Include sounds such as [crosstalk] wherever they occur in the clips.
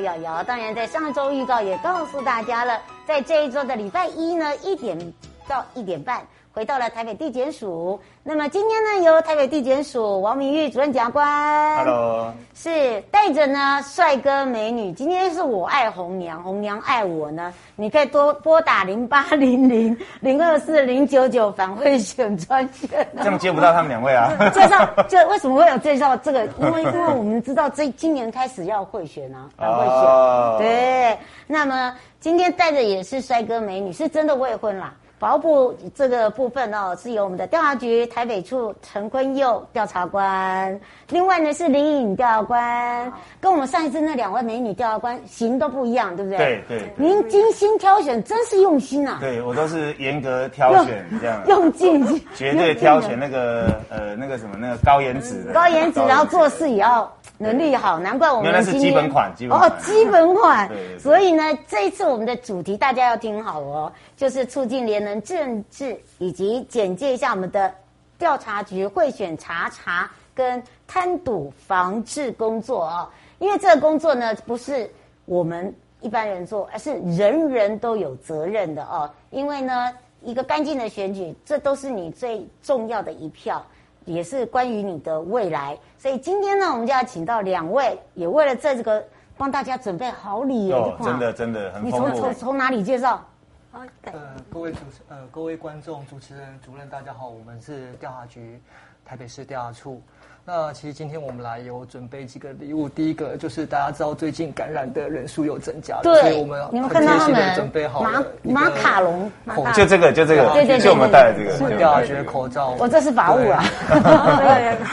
瑶瑶，当然在上周预告也告诉大家了，在这一周的礼拜一呢，一点到一点半。回到了台北地检署，那么今天呢，由台北地检署王明玉主任检察官，Hello，是带着呢帅哥美女。今天是我爱红娘，红娘爱我呢，你可以多拨打零八零零 [laughs] 零二四零九九反贿选专线。这样接不到他们两位啊？介绍这为什么会有介绍这个？[laughs] 因为因为我们知道这今年开始要贿选啊，反贿选。Oh. 对，那么今天带着也是帅哥美女，是真的未婚啦。法务部这个部分哦，是由我们的调查局台北处陈坤佑调查官，另外呢是林颖调查官，跟我们上一次那两位美女调查官型都不一样，对不对？对对。您精心挑选，真是用心啊！对，我都是严格挑选这样，[laughs] 用尽，绝对挑选那个呃那个什么那个高颜值的，高颜值，然后做事也要能力好，难怪我们原来是基本款，基本款哦，基本款。[laughs] 对，对，对。所以呢，这一次我们的主题大家要听好哦，就是促进廉能政治，以及简介一下我们的调查局贿选查查跟贪赌防治工作哦。因为这个工作呢，不是我们一般人做，而是人人都有责任的哦。因为呢，一个干净的选举，这都是你最重要的一票。也是关于你的未来，所以今天呢，我们就要请到两位，也为了这个帮大家准备好礼哦，真的真的很丰富。你从从从哪里介绍？呃，各位主持呃各位观众、主持人、主任，大家好，我们是调查局台北市调查处。那其实今天我们来有准备几个礼物，第一个就是大家知道最近感染的人数有增加，对，所以我们很贴心的准备好马马卡龙，就这个就这个，对对，就我们戴的这个调查局的口罩。我这是法务啊，[laughs]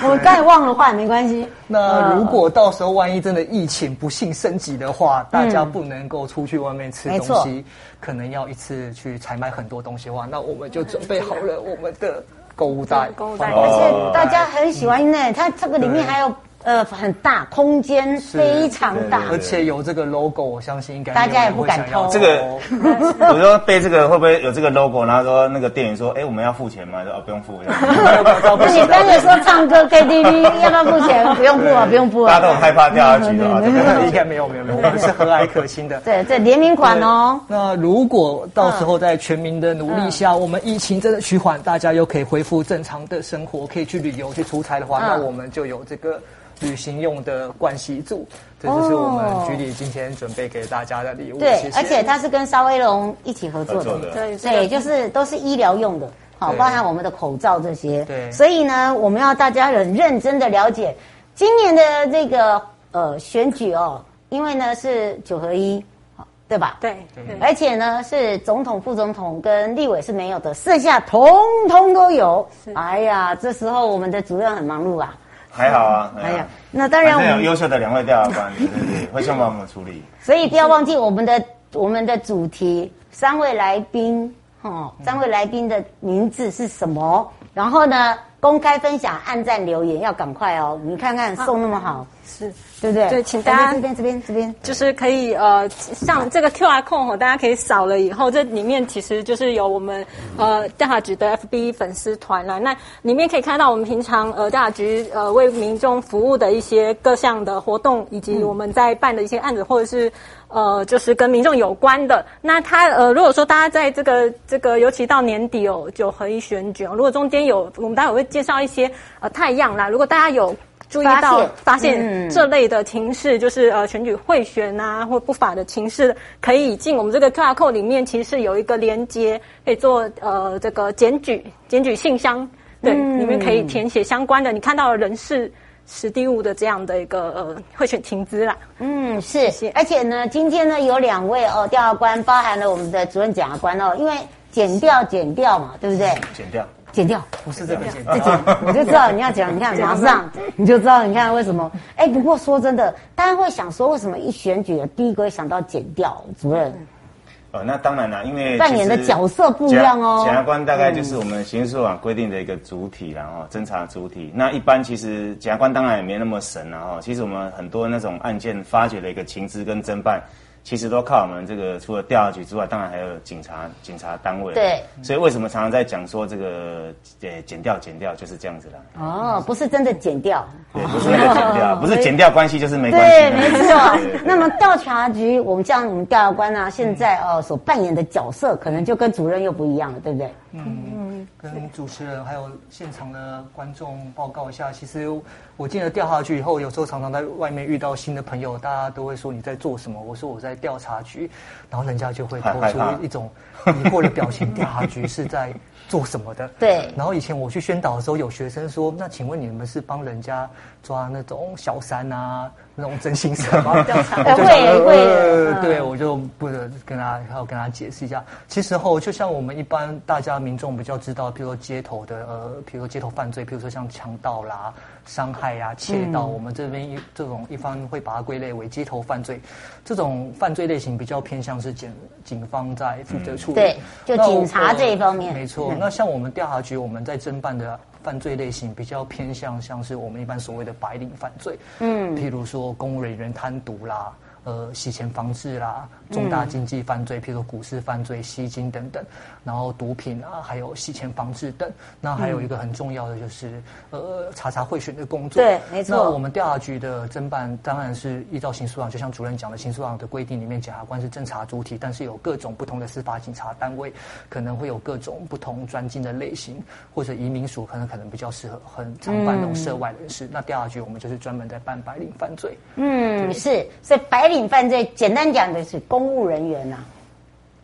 我刚才忘了换，没关系。[laughs] 那如果到时候万一真的疫情不幸升级的话，大家不能够出去外面吃东西，可能要一次去采买很多东西的话，那我们就准备好了我们的。购物袋，购物袋，而且大家很喜欢呢。它这个里面还有。呃，很大，空间非常大，而且有这个 logo，我相信应该大家也不敢偷。这个，[laughs] 我说背这个会不会有这个 logo？然后说那个店员说，哎，我们要付钱吗？说哦，不用付。那你，[laughs] 刚才说唱歌 [laughs] KTV 要不要付钱？不用付啊，不用付啊。大家都很害怕掉下去的，应该没有没有没有，我们是和蔼可亲的。对，这联名款哦。那如果到时候在全民的努力下，我们疫情真的趋缓，大家又可以恢复正常的生活，可以去旅游、去出差的话，那我们就有这个。旅行用的盥洗组，这就是我们局里今天准备给大家的礼物。对，谢谢。而且它是跟沙威龙一起合作的，作的对，对，就是都是医疗用的，好，包含我们的口罩这些。对，所以呢，我们要大家很认真的了解今年的这个呃选举哦，因为呢是九合一，对吧？对，对。而且呢是总统、副总统跟立委是没有的，剩下通通都有。哎呀，这时候我们的主任很忙碌啊。还好啊，哎呀，那当然我们有优秀的两位调查官，[laughs] 对对对，会先帮我们处理。所以不要忘记我们的我们的主题，三位来宾，哦，三位来宾的名字是什么？然后呢，公开分享、按赞、留言要赶快哦！你看看送那么好。是，对不对？对，请大家这边这边这边，就是可以呃，像这个 QR code 大家可以扫了以后，这里面其实就是有我们呃调查局的 FB 粉丝团啦。那里面可以看到我们平常呃调查局呃为民众服务的一些各项的活动，以及我们在办的一些案子，或者是呃就是跟民众有关的。那他呃如果说大家在这个这个，尤其到年底哦，九合一选举哦，如果中间有我们待会会介绍一些呃太阳啦，如果大家有。注意到发现这类的情势，就是呃选举贿选啊或不法的情势，可以进我们这个 QR code 里面，其实是有一个连接，可以做呃这个检举检举信箱，对，里面可以填写相关的，你看到的人事史蒂物的这样的一个呃贿选情资啦。嗯，是，而且呢，今天呢有两位哦调查官，包含了我们的主任检察官哦，因为减掉减掉嘛，对不对？剪掉。检调不是这个剪自己，我就知道你要讲，你看马上 [laughs] 你就知道，你看为什么？哎，不过说真的，大家会想说，为什么一选举第一个会想到剪掉主任？呃，那当然了，因为扮演的角色不一样哦。检察官大概就是我们刑事诉讼规定的一个主体，然后侦查主体。那一般其实检察官当然也没那么神，然后其实我们很多那种案件发掘的一个情资跟侦办。其实都靠我们这个，除了调查局之外，当然还有警察、警察单位。对，所以为什么常常在讲说这个呃减掉减掉就是这样子的。哦，不是真的减掉，对，不是那个减掉，不是减掉关系就是没关系。对，没错。那么调查局，我们像我们调查官啊，现在哦所扮演的角色，可能就跟主任又不一样了，对不对？嗯，跟主持人还有现场的观众报告一下，其实我进了调查局以后，有时候常常在外面遇到新的朋友，大家都会说你在做什么？我说我在调查局，然后人家就会透出一种疑惑的表情。[laughs] 调查局是在做什么的？对。[laughs] 然后以前我去宣导的时候，有学生说：“那请问你们是帮人家抓那种小三啊？”那种真心社吗？[laughs] 会会，对，我就不得跟他还要跟他解释一下。其实后就像我们一般大家民众比较知道，比如说街头的呃，比如说街头犯罪，比如说像强盗啦、伤害呀、窃盗，我们这边一这种一方会把它归类为街头犯罪。这种犯罪类型比较偏向是警警方在负责处理，对，就警察这一方面。没错，那像我们调查局，我们在侦办的。犯罪类型比较偏向像是我们一般所谓的白领犯罪，嗯，譬如说公务人员贪渎啦。呃，洗钱防治啦，重大经济犯罪，嗯、譬如说股市犯罪、吸金等等，然后毒品啊，还有洗钱防治等。那还有一个很重要的就是，嗯、呃，查查贿选的工作。对，没错。那我们调查局的侦办当然是依照刑诉案，就像主任讲的，刑诉案的规定里面，检察官是侦查主体，但是有各种不同的司法警察单位，可能会有各种不同专精的类型，或者移民署可能可能比较适合很常办那种涉外人士。嗯、那调查局我们就是专门在办白领犯罪。嗯，对是，所以白领。犯罪简单讲的是公务人员呐，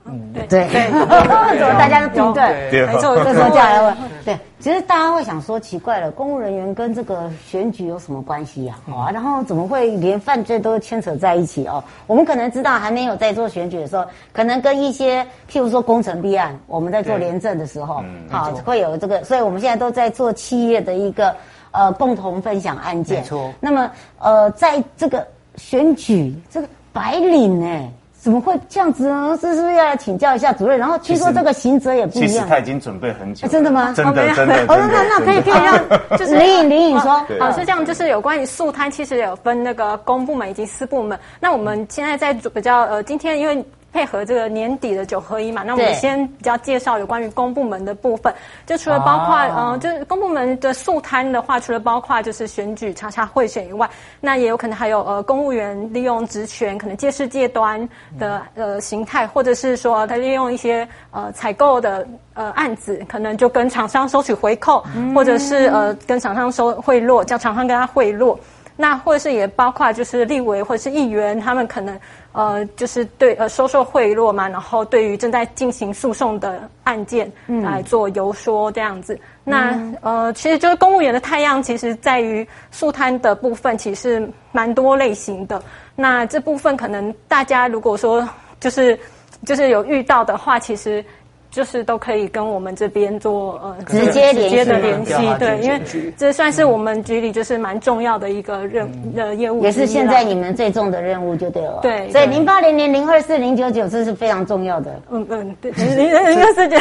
嗯，对。对，[laughs] 怎么大家都听对？没错，这时候就来问，对，其实大家会想说奇怪了，公务人员跟这个选举有什么关系呀？啊，然后怎么会连犯罪都牵扯在一起哦？我们可能知道还没有在做选举的时候，可能跟一些譬如说工程弊案，我们在做廉政的时候，好会有这个，所以我们现在都在做企业的一个呃共同分享案件。没错，那么呃在这个。选举这个白领哎，怎么会这样子呢？是是不是要来请教一下主任？然后听说这个刑责也不一样。其实他已经准备很久。真的吗？真的真的。哦，那那可以可以让 [laughs] 就是林颖林颖说，好是这样，就是有关于素摊，其实有分那个公部门以及私部门。那我们现在在比较呃，今天因为。配合这个年底的九合一嘛，那我们先比较介绍有关于公部门的部分。就除了包括、哦、呃，就是公部门的诉贪的话，除了包括就是选举查查贿选以外，那也有可能还有呃公务员利用职权，可能借势借端的呃形态，或者是说他利用一些呃采购的呃案子，可能就跟厂商收取回扣，嗯、或者是呃跟厂商收贿赂，叫厂商跟他贿赂。那或者是也包括就是立委或者是议员，他们可能。呃，就是对呃收受贿赂嘛，然后对于正在进行诉讼的案件来做游说这样子。嗯、那呃，其实就是公务员的太阳，其实在于诉贪的部分，其实蛮多类型的。那这部分可能大家如果说就是就是有遇到的话，其实。就是都可以跟我们这边做呃直接直接的联系，对，因为这算是我们局里就是蛮重要的一个任的业务，也是现在你们最重的任务就对了。对，所以零八零零零二四零九九这是非常重要的。嗯嗯，对，零零二四九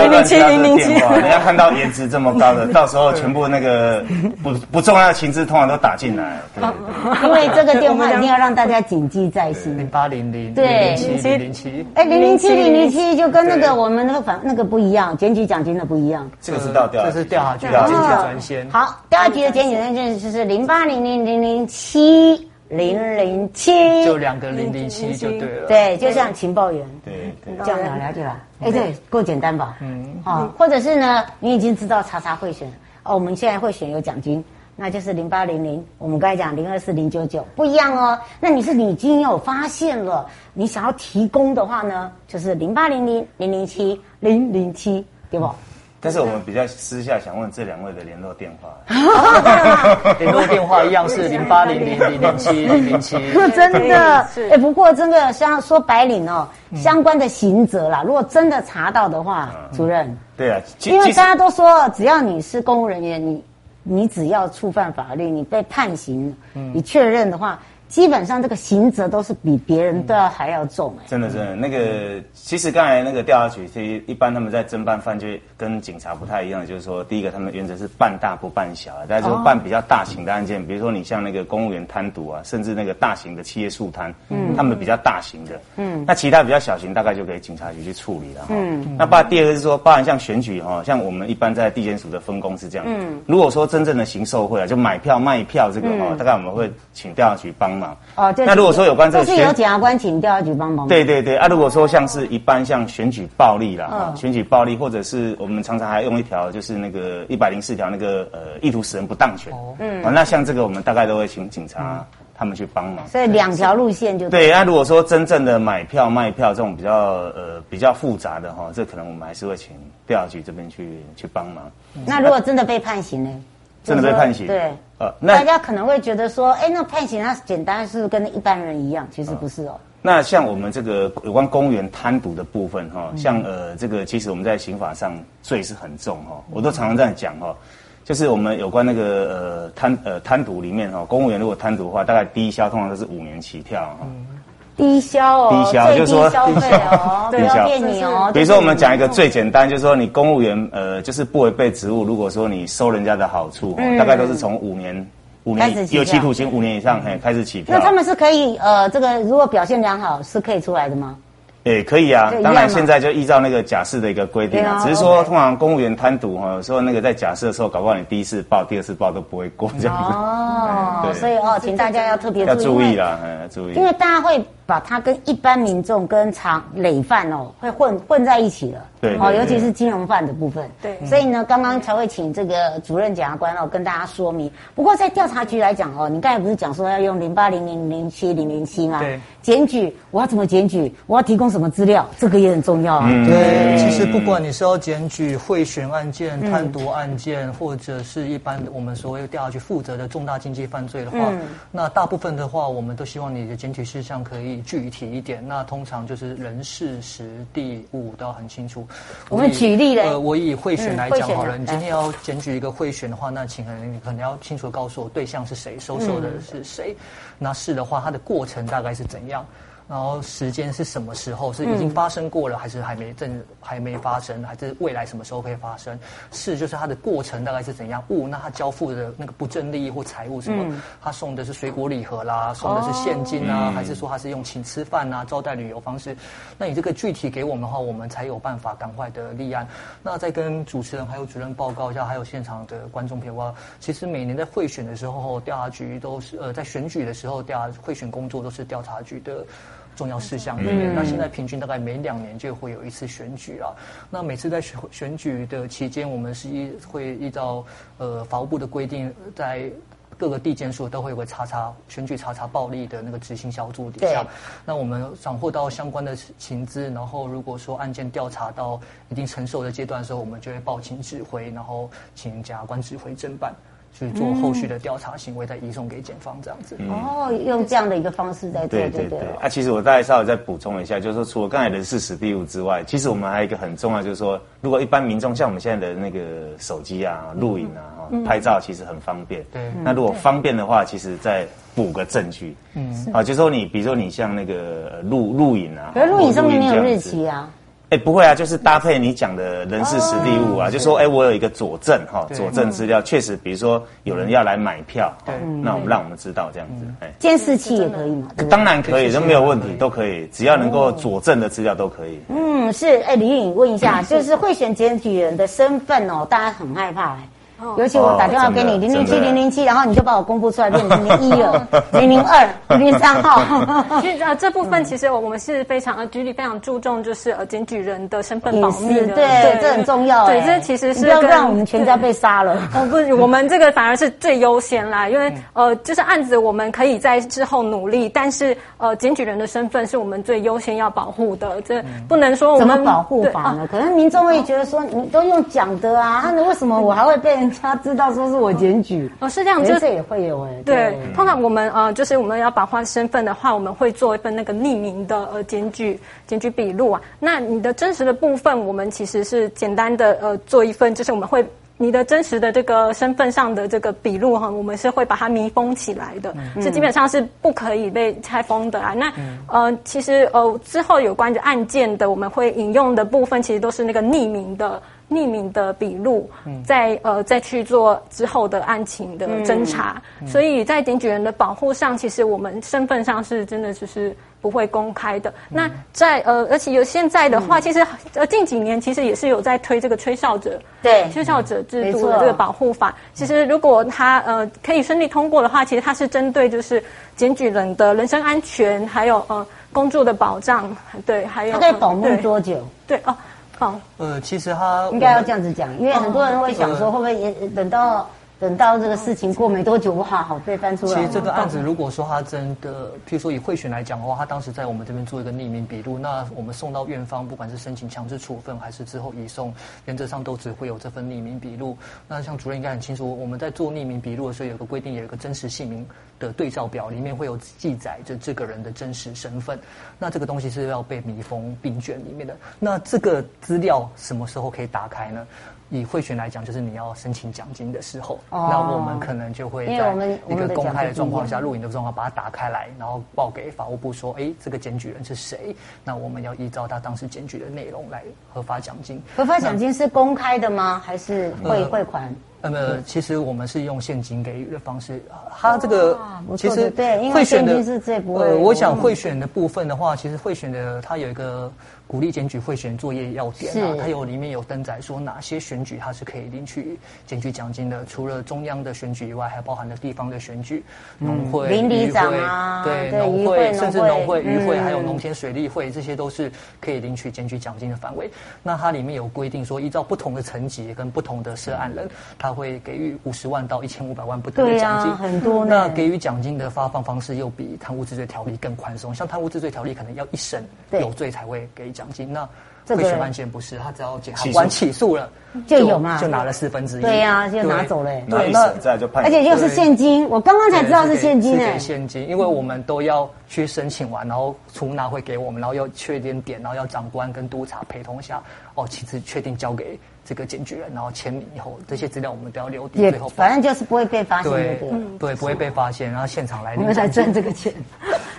零零七零零七，你要看到颜值这么高的，到时候全部那个不不重要的情资通常都打进来。因为这个电话一定要让大家谨记在心。零八零零对零七零七，哎零零七零零七就跟那个。我们那个反那个不一样，检举奖金的不一样。这个是调调，这是调查局的检举专线。好，调查局的检举专线就是零八零零零零七零零七，就两个零零七就对了。对，就像情报员。对，这样了了解了。哎，对，够简单吧？嗯。好，或者是呢，你已经知道查查贿选哦，我们现在会选有奖金。那就是零八零零，我们刚才讲零二四零九九不一样哦。那你是你已经有发现了，你想要提供的话呢，就是零八零零零零七零零七，对不？但是我们比较私下想问这两位的联络电话，[laughs] 联络电话一样是 [laughs] 零八零零零零七零零七。[laughs] 真的，哎，不过真的像说白领哦，相关的刑责啦，如果真的查到的话，主任，对啊，因为大家都说，只要你是公务人员，你你只要触犯法律，你被判刑，你确认的话。基本上这个刑责都是比别人都要还要重哎，真的真的，那个其实刚才那个调查局，其实一般他们在侦办犯罪跟警察不太一样，就是说第一个他们原则是办大不办小，大家说办比较大型的案件，比如说你像那个公务员贪渎啊，甚至那个大型的企业诉贪，嗯，他们比较大型的，嗯，那其他比较小型大概就给警察局去处理了，嗯，那包第二个是说，包含像选举哈，像我们一般在地检署的分工是这样，嗯，如果说真正的行受贿啊，就买票卖票这个哈，大概我们会请调查局帮。哦，那如果说有关这个，是由检察官请调查局帮忙。对对对，啊，如果说像是一般像选举暴力啦，嗯、选举暴力，或者是我们常常还用一条，就是那个一百零四条那个呃意图使人不当权。哦，嗯、啊，那像这个我们大概都会请警察他们去帮忙。所以两条路线就对。那如果说真正的买票卖票这种比较呃比较复杂的哈，这可能我们还是会请调查局这边去去帮忙。那如果真的被判刑呢？真的被判刑？对。呃，那大家可能会觉得说，哎，那判刑它简单是跟一般人一样，其实不是哦。那像我们这个有关公务员贪渎的部分哈，像呃这个其实我们在刑法上罪是很重哈，我都常常这样讲哈，就是我们有关那个呃贪呃贪渎里面哈，公务员如果贪渎的话，大概低消通常都是五年起跳哈。低消哦，低消就是说低消哦，对，要骗你哦。比如说我们讲一个最简单，就是说你公务员呃，就是不违背职务，如果说你收人家的好处，大概都是从五年五年有期徒刑五年以上，嘿，开始起票。那他们是可以呃，这个如果表现良好是可以出来的吗？诶，可以啊，当然现在就依照那个假释的一个规定啊，只是说通常公务员贪渎哈，有时候那个在假释的时候，搞不好你第一次报、第二次报都不会过这样子。哦，[laughs] 所以哦，请大家要特别要注意。啦，嗯，注意，因为大家会把它跟一般民众跟常累犯哦，会混混在一起了。对，哦，尤其是金融犯的部分。对，所以呢，刚刚才会请这个主任检察官哦跟大家说明。不过在调查局来讲哦，你刚才不是讲说要用零八零零零七零零七吗？对，检举我要怎么检举？我要提供什么资料？这个也很重要啊。对，其实不管你是要检举贿选案件、贪渎案件，或者是一般的我们所谓调查局负责的重大经济犯罪的话，那大部分的话，我们都希望你的检举事项可以具体一点。那通常就是人事时地物都要很清楚。我们举例了，呃，我以贿选来讲好了。你今天要检举一个贿选的话，那请可能你可能要清楚告诉我对象是谁，收受的是谁。那是的话，它的过程大概是怎样？然后时间是什么时候？是已经发生过了，还是还没正还没发生？还是未来什么时候可以发生？是就是它的过程大概是怎样？物那他交付的那个不正利益或财物什么？他送的是水果礼盒啦，送的是现金啊，还是说他是用请吃饭啊、招待旅游方式？那你这个具体给我们的话，我们才有办法赶快的立案。那再跟主持人还有主任报告一下，还有现场的观众朋友啊，其实每年在贿选的时候，调查局都是呃在选举的时候调查贿选工作都是调查局的。重要事项里面，那现在平均大概每两年就会有一次选举啊。那每次在选选举的期间，我们是依会依照呃法务部的规定，在各个地检署都会有个查查选举查查暴力的那个执行小组底下。那我们掌握到相关的情资，然后如果说案件调查到一定成熟的阶段的时候，我们就会报请指挥，然后请检察官指挥侦办。去做后续的调查行为，再移送给检方这样子。哦，用这样的一个方式在做，对对对。啊，其实我大概稍微再补充一下，就是说，除了刚才人事实地物之外，其实我们还有一个很重要，就是说，如果一般民众像我们现在的那个手机啊、录影啊、拍照，其实很方便。对。那如果方便的话，其实再补个证据。嗯。啊，就是说你，比如说你像那个录录影啊，可是录影上面没有日期啊。哎，不会啊，就是搭配你讲的人事实地物啊，就说哎，我有一个佐证哈，佐证资料确实，比如说有人要来买票，那我们让我们知道这样子。哎，监视器也可以吗？当然可以，都没有问题，都可以，只要能够佐证的资料都可以。嗯，是。哎，李颖问一下，就是贿选检举人的身份哦，大家很害怕哎。尤其我打电话给你零零七零零七，然后你就把我公布出来变成零零一了，零零二零零三号。[laughs] 其实呃这部分其实我们是非常呃局里非常注重就是呃检举人的身份保密的，对对，这很重要。对，这其实是不要让我们全家被杀了。哦不，我们这个反而是最优先啦，因为呃就是案子我们可以在之后努力，但是呃检举人的身份是我们最优先要保护的，这不能说我们怎么保护法呢？可能民众会觉得说你都用讲的啊，那为什么我还会被人？他知道说是我检举哦，是这样，就是这也会有哎。对，通常我们呃，就是我们要保护身份的话，我们会做一份那个匿名的呃检举检举笔录啊。那你的真实的部分，我们其实是简单的呃做一份，就是我们会你的真实的这个身份上的这个笔录哈，我们是会把它密封起来的，是基本上是不可以被拆封的啊。那呃，其实呃之后有关于案件的，我们会引用的部分，其实都是那个匿名的。匿名的笔录，再呃再去做之后的案情的侦查，嗯、所以在检举人的保护上，其实我们身份上是真的就是不会公开的。嗯、那在呃，而且有现在的话，嗯、其实呃近几年其实也是有在推这个吹哨者，对。吹哨者制度的这个保护法。其实如果他呃可以顺利通过的话，其实它是针对就是检举人的人身安全，还有呃工作的保障，对，还有他可以保密多久？对哦。好，呃，其实他应该要这样子讲，因为很多人会想说，会不会也等到等到这个事情过没多久，哇，好被翻出来。其实这个案子，如果说他真的，譬如说以贿选来讲的话，他当时在我们这边做一个匿名笔录，那我们送到院方，不管是申请强制处分还是之后移送，原则上都只会有这份匿名笔录。那像主任应该很清楚，我们在做匿名笔录的时候，有个规定，有一个真实姓名的对照表，里面会有记载着这个人的真实身份。那这个东西是要被密封并卷里面的。那这个资料什么时候可以打开呢？以会选来讲，就是你要申请奖金的时候，哦、那我们可能就会在一个公开的状况下，录影的状况把它打开来，然后报给法务部说，哎，这个检举人是谁？那我们要依照他当时检举的内容来核发奖金。核发奖金是公开的吗？还是汇汇款？那么，其实我们是用现金给予的方式。他这个其实对，因为现金是最不会。呃，我想会选的部分的话，其实会选的它有一个。鼓励检举会选作业要点啊，它有里面有登载说哪些选举它是可以领取检举奖金的，除了中央的选举以外，还包含了地方的选举，农会、邻里长啊，对，农会，甚至农会、渔会，还有农田水利会，这些都是可以领取检举奖金的范围。那它里面有规定说，依照不同的层级跟不同的涉案人，他会给予五十万到一千五百万不等的奖金，很多。那给予奖金的发放方式又比贪污治罪条例更宽松，像贪污治罪条例可能要一审有罪才会给奖金，那贿选案件不是，他只要检察官起诉了 [laughs] 就有嘛，就拿了四分之一，对呀，就拿走了，对，那再就判，而且又是现金，我刚刚才知道是现金诶，现金，因为我们都要去申请完，然后出纳会给我们，然后要确定点，然后要长官跟督察陪同下，哦，其实确定交给。这个检举人，然后签名以后，这些资料我们都要留底，最后反正就是不会被发现，对，对，不会被发现，然后现场来，我们才赚这个钱。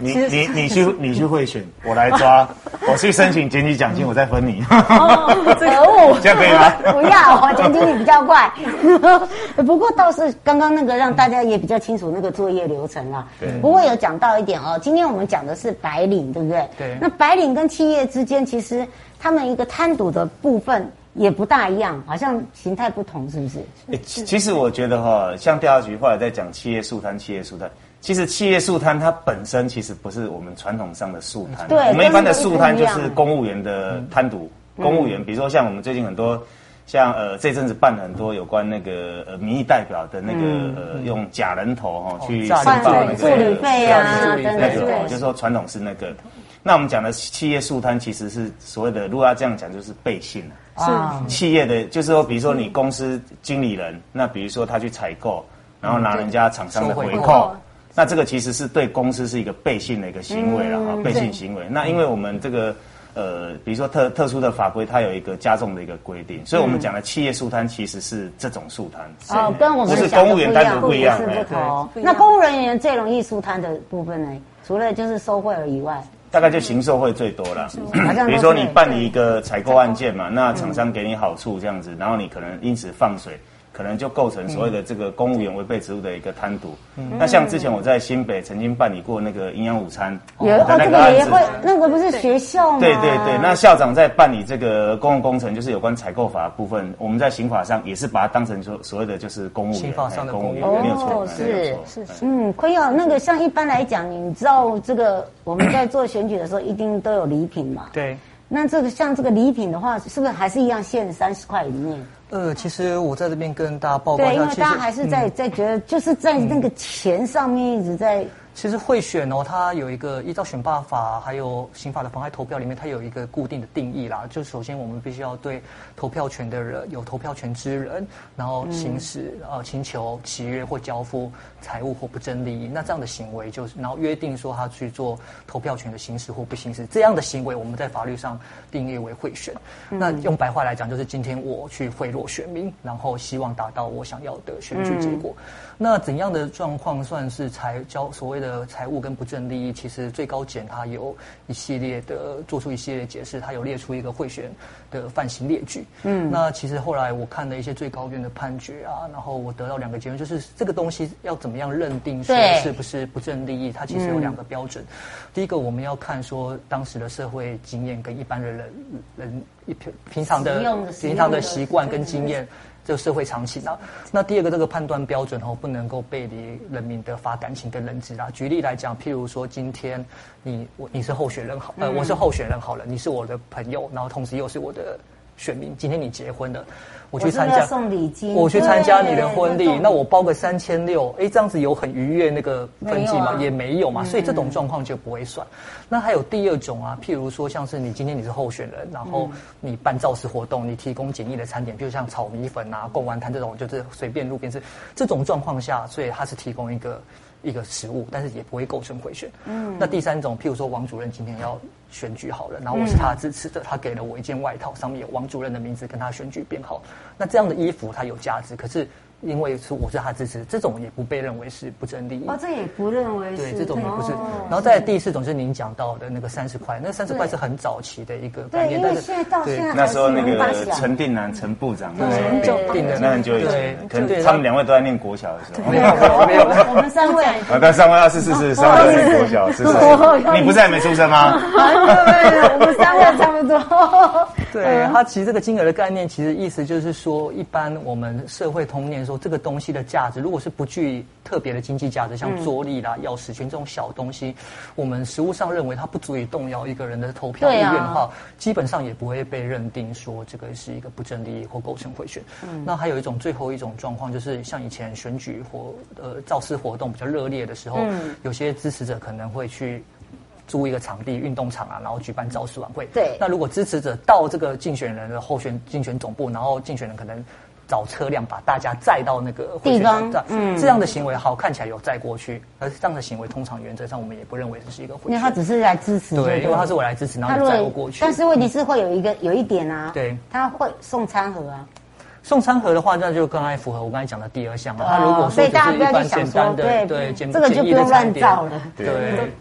你你你去你去贿选，我来抓，[laughs] 我去申请检举奖金，我再分你。哦，可 [laughs] 恶，这样可以吗？[laughs] 不要，我检举你比较快。不过倒是刚刚那个让大家也比较清楚那个作业流程了。对。不过有讲到一点哦，今天我们讲的是白领，对不对？对。那白领跟企业之间，其实他们一个贪赌的部分。也不大一样，好像形态不同，是不是？欸、其实我觉得哈，像调查局后来在讲企业速贪，企业速贪，其实企业速贪它本身其实不是我们传统上的速贪。对，我们一般的速贪就是公务员的贪渎。嗯、公务员，比如说像我们最近很多，像呃这阵子办了很多有关那个呃民意代表的那个、嗯、呃用假人头哈、哦、去申报那个助理费啊，那个就是说传统是那个。那我们讲的企业速贪其实是所谓的，如果要这样讲，就是背信是企业的，就是说，比如说你公司经理人，那比如说他去采购，然后拿人家厂商的回扣，那这个其实是对公司是一个背信的一个行为了哈，背信行为。那因为我们这个呃，比如说特特殊的法规，它有一个加重的一个规定，所以我们讲的企业速摊其实是这种速摊。哦，跟我们不是公务员单独不一样。不同。那公务人员最容易速摊的部分呢？除了就是收贿而以外。大概就行受贿最多了，[clears throat] 比如说你办理一个采购案件嘛，那厂商给你好处这样子，然后你可能因此放水，可能就构成所谓的这个公务员违背职务的一个贪渎。那像之前我在新北曾经办理过那个营养午餐有哦，这个也会，那个不是学校吗？对对对，那校长在办理这个公共工程，就是有关采购法的部分，我们在刑法上也是把它当成说所谓的就是公务员，刑法上的公务员，没有错，是是是，嗯，亏哦，那个像一般来讲，你知道这个我们在做选举的时候，一定都有礼品嘛？对。那这个像这个礼品的话，是不是还是一样限三十块以内？呃，其实我在这边跟大家报告一下，对，因为大家还是在、嗯、在觉得，就是在那个钱上面一直在。其实贿选哦，它有一个依照选罢法还有刑法的妨害投票里面，它有一个固定的定义啦。就首先我们必须要对投票权的人有投票权之人，然后行使、嗯、呃请求契约或交付财物或不正利益，那这样的行为就是然后约定说他去做投票权的行使或不行使，这样的行为我们在法律上定义为贿选。嗯、那用白话来讲，就是今天我去贿赂选民，然后希望达到我想要的选举结果。嗯、那怎样的状况算是才交所谓的财务跟不正利益，其实最高检它有一系列的做出一系列解释，它有列出一个贿选的犯行列举。嗯，那其实后来我看了一些最高院的判决啊，然后我得到两个结论，就是这个东西要怎么样认定说是不是不正利益，它其实有两个标准。嗯、第一个，我们要看说当时的社会经验跟一般的人人一平平常的平常的习惯跟经验。这个社会常情啊，那第二个这个判断标准哦，不能够背离人民的发感情跟认知啊。举例来讲，譬如说今天你我你是候选人好，呃，我是候选人好了，你是我的朋友，然后同时又是我的选民，今天你结婚了。我去参加送礼金，我去参加你的婚礼，那我包个三千六，哎，这样子有很逾越那个分际吗？也没有嘛，所以这种状况就不会算。那还有第二种啊，譬如说像是你今天你是候选人，然后你办造势活动，你提供简易的餐点，比如像炒米粉啊、贡丸汤这种，就是随便路边吃这种状况下，所以他是提供一个。一个实物，但是也不会构成贿选。嗯，那第三种，譬如说王主任今天要选举好了，然后我是他支持的，他给了我一件外套，上面有王主任的名字跟他选举编号，那这样的衣服它有价值，可是。因为是我是他支持，这种也不被认为是不正利益。哦，这也不认为是。对，这种也不是。然后再第四种就是您讲到的那个三十块，那三十块是很早期的一个概念，但是现在到现在那时候那个陈定南陈部长那时候定的，那很久以前，可能他们两位都在念国小的时候。没有没有，我们三位。啊，但三位啊，是是是，三位在念国小，是是。你不是还没出生吗？没有没有，我们三位差不多。对，它其实这个金额的概念，其实意思就是说，一般我们社会通念说这个东西的价值，如果是不具特别的经济价值，像桌历啦、钥匙圈这种小东西，我们实物上认为它不足以动摇一个人的投票意愿的话，基本上也不会被认定说这个是一个不正利益或构成贿选。嗯，那还有一种最后一种状况，就是像以前选举或呃造势活动比较热烈的时候，有些支持者可能会去。租一个场地，运动场啊，然后举办造势晚会。对。那如果支持者到这个竞选人的候选竞选总部，然后竞选人可能找车辆把大家载到那个地方，嗯，这样的行为好看起来有载过去，而这样的行为通常原则上我们也不认为这是一个。因为他只是来支持。对，因为他是我来支持，然后载我过去。但是问题是会有一个有一点啊，对，他会送餐盒啊。送餐盒的话，那就刚才符合我刚才讲的第二项了。他如果说只是一般简单的，对，这个就不用乱造了，对，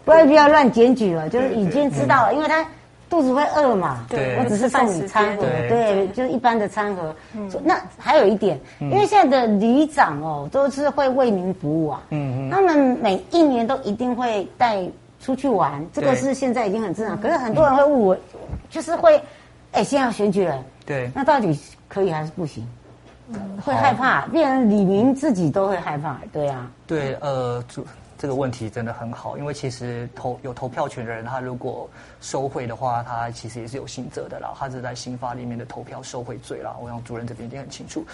不要不要乱检举了，就是已经知道了，因为他肚子会饿嘛。对，我只是送你餐盒，对，就是一般的餐盒。那还有一点，因为现在的里长哦，都是会为民服务啊。嗯嗯。他们每一年都一定会带出去玩，这个是现在已经很正常。可是很多人会误我，就是会，哎，现在要选举了。对。那到底？可以还是不行？会害怕，变成里民自己都会害怕。对啊，对，呃，主。这个问题真的很好，因为其实投有投票权的人，他如果收贿的话，他其实也是有刑责的啦。他是在刑法里面的投票受贿罪啦。我想主任这边一定很清楚。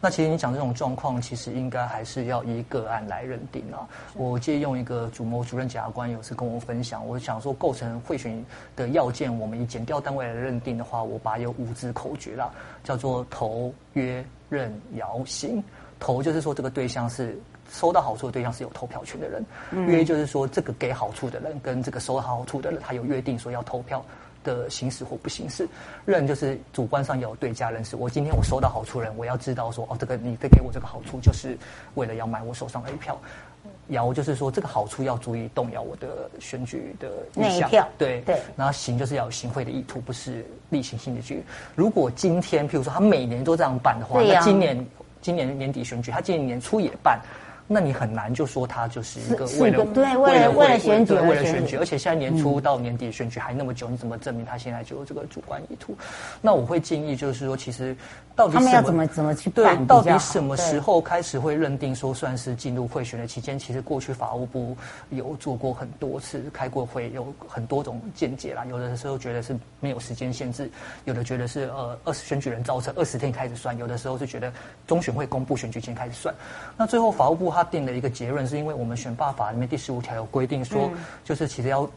那其实你讲这种状况，其实应该还是要以个案来认定啊。我借用一个主谋主任检察官有次跟我分享，我想说构成贿选的要件，我们以检调单位来认定的话，我把有五字口诀啦，叫做投约认摇行。投就是说这个对象是。收到好处的对象是有投票权的人，约就是说这个给好处的人跟这个收到好处的人，他有约定说要投票的行使或不行使。认就是主观上有对价认识。我今天我收到好处人，我要知道说哦，这个你得给我这个好处，就是为了要买我手上的一票。摇就是说这个好处要足以动摇我的选举的意向。对对。然后行就是要有行贿的意图，不是例行性的去。如果今天譬如说他每年都这样办的话，那今年。今年年底选举，他今年年初也办。那你很难就说他就是一个为了对为了为了选举为了选举，而且现在年初到年底选举还那么久，你怎么证明他现在就有这个主观意图？那我会建议就是说，其实到底他们要怎么怎么去对，到底什么时候开始会认定说算是进入贿选的期间？其实过去法务部有做过很多次开过会，有很多种见解啦。有的时候觉得是没有时间限制，有的觉得是呃二十选举人造成二十天开始算，有的时候是觉得中选会公布选举前开始算。那最后法务部。他定的一个结论是因为我们选罢法里面第十五条有规定说，就是其实要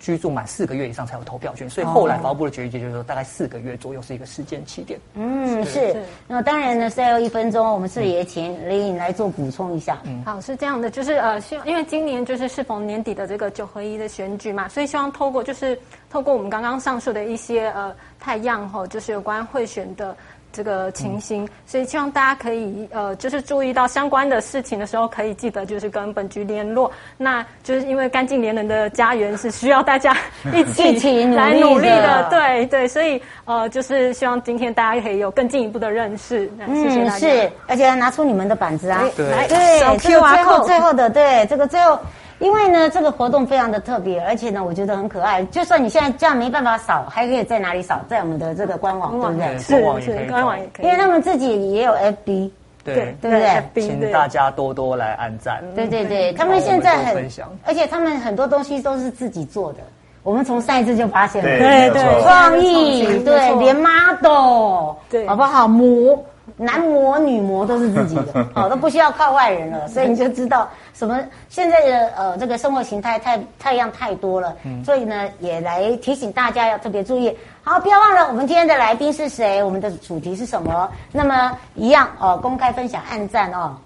居住满四个月以上才有投票权，所以后来法务部的决议就是说大概四个月左右是一个时间起点。嗯，是。那当然呢，再有一分钟，我们是也请林颖来做补充一下？嗯，好，是这样的，就是呃，希望因为今年就是适逢年底的这个九合一的选举嘛，所以希望透过就是透过我们刚刚上述的一些呃太样吼，就是有关贿选的。这个情形，嗯、所以希望大家可以呃，就是注意到相关的事情的时候，可以记得就是跟本局联络。那就是因为干净廉能的家园是需要大家 [laughs] 一起来努力的，对对，所以呃，就是希望今天大家可以有更进一步的认识。嗯，谢谢大家。是，而且要拿出你们的板子啊，对来，对，这个最后最后的，对，这个最后。因为呢，这个活动非常的特别，而且呢，我觉得很可爱。就算你现在这样没办法扫，还可以在哪里扫？在我们的这个官网，对不对？是是，官网也可以。因为他们自己也有 FB，对对不对？请大家多多来按赞。对对对，他们现在很，而且他们很多东西都是自己做的。我们从上一次就发现了，对对，创意，对，连 model，对，好不好？模。男模女模都是自己的，[laughs] 哦，都不需要靠外人了，所以你就知道什么现在的呃这个生活形态太太样太多了，所以呢也来提醒大家要特别注意。好，不要忘了我们今天的来宾是谁，我们的主题是什么？那么一样哦，公开分享、按赞哦，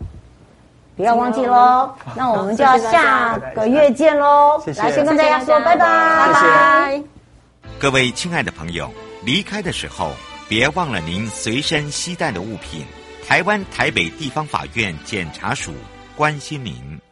不要忘记喽。那我们就要下个月见喽，来先跟大家说拜拜，拜拜。各位亲爱的朋友，离开的时候。别忘了您随身携带的物品。台湾台北地方法院检察署关心您。